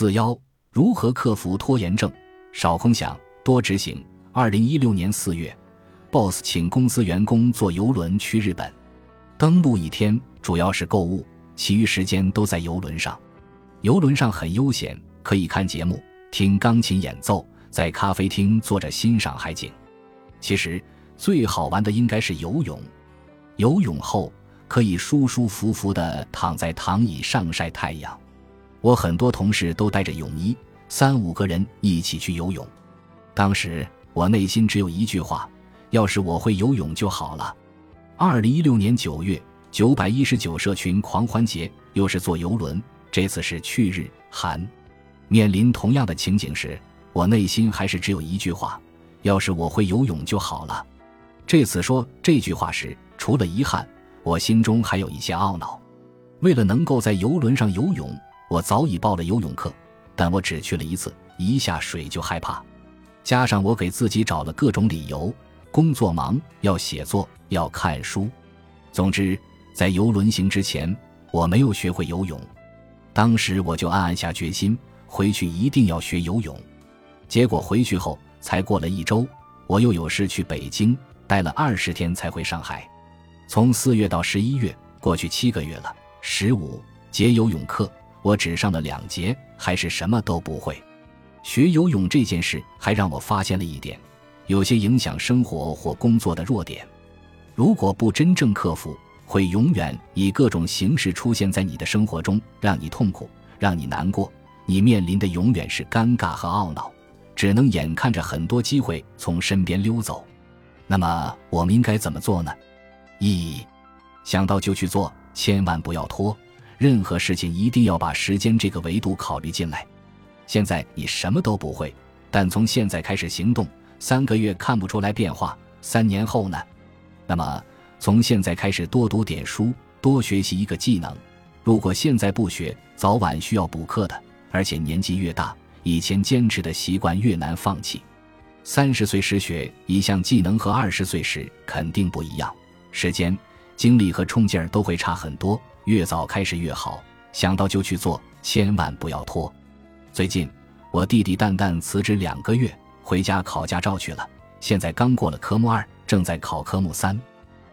四幺，如何克服拖延症？少空想，多执行。二零一六年四月，BOSS 请公司员工坐游轮去日本，登陆一天，主要是购物，其余时间都在游轮上。游轮上很悠闲，可以看节目、听钢琴演奏，在咖啡厅坐着欣赏海景。其实最好玩的应该是游泳，游泳后可以舒舒服服地躺在躺椅上晒太阳。我很多同事都带着泳衣，三五个人一起去游泳。当时我内心只有一句话：要是我会游泳就好了。二零一六年九月，九百一十九社群狂欢节，又是坐游轮，这次是去日韩。面临同样的情景时，我内心还是只有一句话：要是我会游泳就好了。这次说这句话时，除了遗憾，我心中还有一些懊恼。为了能够在游轮上游泳。我早已报了游泳课，但我只去了一次，一下水就害怕。加上我给自己找了各种理由，工作忙，要写作，要看书。总之，在游轮行之前，我没有学会游泳。当时我就暗暗下决心，回去一定要学游泳。结果回去后，才过了一周，我又有事去北京，待了二十天才回上海。从四月到十一月，过去七个月了。十五节游泳课。我只上了两节，还是什么都不会。学游泳这件事还让我发现了一点，有些影响生活或工作的弱点。如果不真正克服，会永远以各种形式出现在你的生活中，让你痛苦，让你难过。你面临的永远是尴尬和懊恼，只能眼看着很多机会从身边溜走。那么我们应该怎么做呢？一想到就去做，千万不要拖。任何事情一定要把时间这个维度考虑进来。现在你什么都不会，但从现在开始行动，三个月看不出来变化，三年后呢？那么从现在开始多读点书，多学习一个技能。如果现在不学，早晚需要补课的。而且年纪越大，以前坚持的习惯越难放弃。三十岁时学一项技能和二十岁时肯定不一样，时间、精力和冲劲儿都会差很多。越早开始越好，想到就去做，千万不要拖。最近我弟弟蛋蛋辞职两个月，回家考驾照去了。现在刚过了科目二，正在考科目三。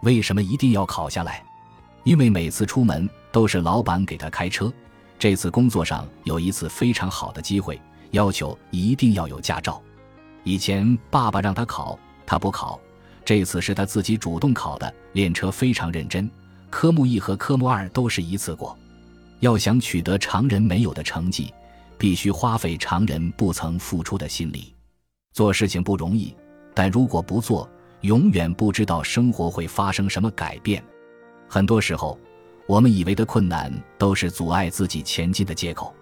为什么一定要考下来？因为每次出门都是老板给他开车。这次工作上有一次非常好的机会，要求一定要有驾照。以前爸爸让他考，他不考。这次是他自己主动考的，练车非常认真。科目一和科目二都是一次过，要想取得常人没有的成绩，必须花费常人不曾付出的心力。做事情不容易，但如果不做，永远不知道生活会发生什么改变。很多时候，我们以为的困难都是阻碍自己前进的借口。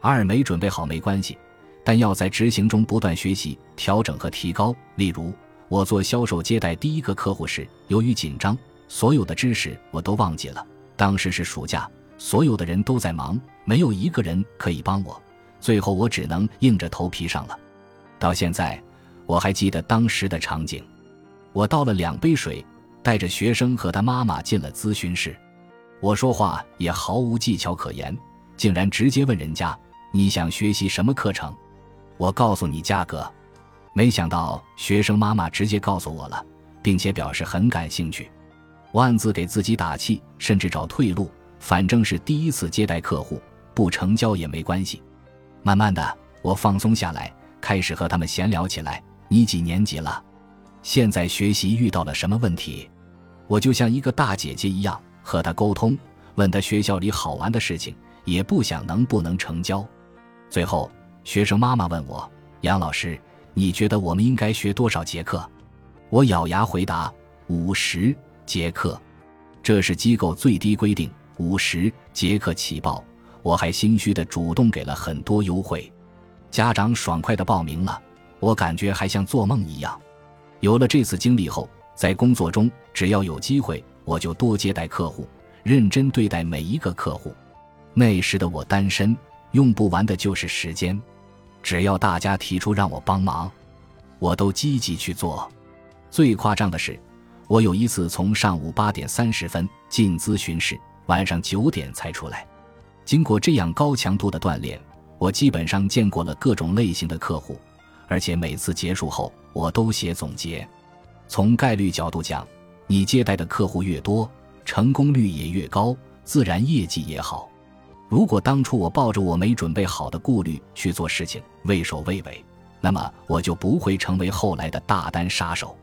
二没准备好没关系，但要在执行中不断学习、调整和提高。例如，我做销售接待第一个客户时，由于紧张。所有的知识我都忘记了。当时是暑假，所有的人都在忙，没有一个人可以帮我。最后我只能硬着头皮上了。到现在，我还记得当时的场景。我倒了两杯水，带着学生和他妈妈进了咨询室。我说话也毫无技巧可言，竟然直接问人家：“你想学习什么课程？我告诉你价格。”没想到学生妈妈直接告诉我了，并且表示很感兴趣。我暗自给自己打气，甚至找退路。反正是第一次接待客户，不成交也没关系。慢慢的，我放松下来，开始和他们闲聊起来。你几年级了？现在学习遇到了什么问题？我就像一个大姐姐一样和他沟通，问他学校里好玩的事情，也不想能不能成交。最后，学生妈妈问我：“杨老师，你觉得我们应该学多少节课？”我咬牙回答：“五十。”节课，这是机构最低规定，五十杰克起报。我还心虚的主动给了很多优惠，家长爽快的报名了。我感觉还像做梦一样。有了这次经历后，在工作中只要有机会，我就多接待客户，认真对待每一个客户。那时的我单身，用不完的就是时间，只要大家提出让我帮忙，我都积极去做。最夸张的是。我有一次从上午八点三十分进咨询室，晚上九点才出来。经过这样高强度的锻炼，我基本上见过了各种类型的客户，而且每次结束后我都写总结。从概率角度讲，你接待的客户越多，成功率也越高，自然业绩也好。如果当初我抱着我没准备好的顾虑去做事情，畏首畏尾，那么我就不会成为后来的大单杀手。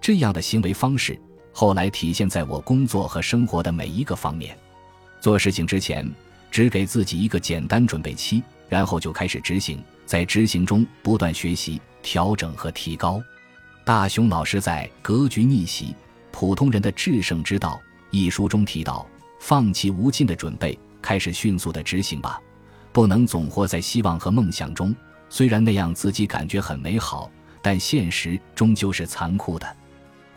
这样的行为方式后来体现在我工作和生活的每一个方面。做事情之前，只给自己一个简单准备期，然后就开始执行，在执行中不断学习、调整和提高。大雄老师在《格局逆袭：普通人的制胜之道》一书中提到：放弃无尽的准备。开始迅速的执行吧，不能总活在希望和梦想中。虽然那样自己感觉很美好，但现实终究是残酷的。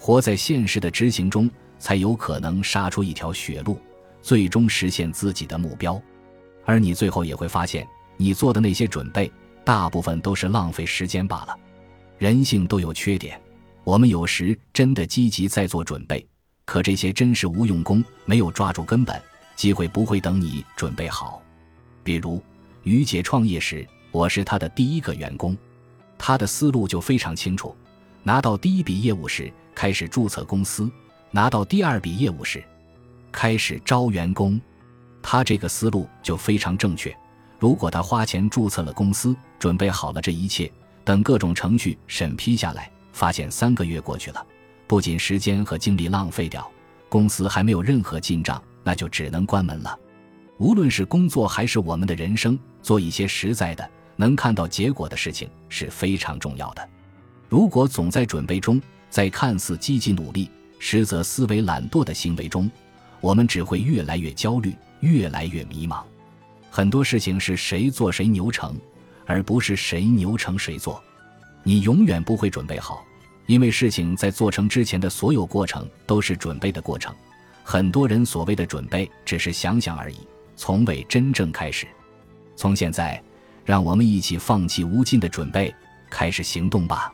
活在现实的执行中，才有可能杀出一条血路，最终实现自己的目标。而你最后也会发现，你做的那些准备，大部分都是浪费时间罢了。人性都有缺点，我们有时真的积极在做准备，可这些真是无用功，没有抓住根本。机会不会等你准备好，比如于姐创业时，我是她的第一个员工，她的思路就非常清楚。拿到第一笔业务时，开始注册公司；拿到第二笔业务时，开始招员工。他这个思路就非常正确。如果他花钱注册了公司，准备好了这一切，等各种程序审批下来，发现三个月过去了，不仅时间和精力浪费掉，公司还没有任何进账。那就只能关门了。无论是工作还是我们的人生，做一些实在的、能看到结果的事情是非常重要的。如果总在准备中，在看似积极努力，实则思维懒惰的行为中，我们只会越来越焦虑，越来越迷茫。很多事情是谁做谁牛成，而不是谁牛成谁做。你永远不会准备好，因为事情在做成之前的所有过程都是准备的过程。很多人所谓的准备，只是想想而已，从未真正开始。从现在，让我们一起放弃无尽的准备，开始行动吧。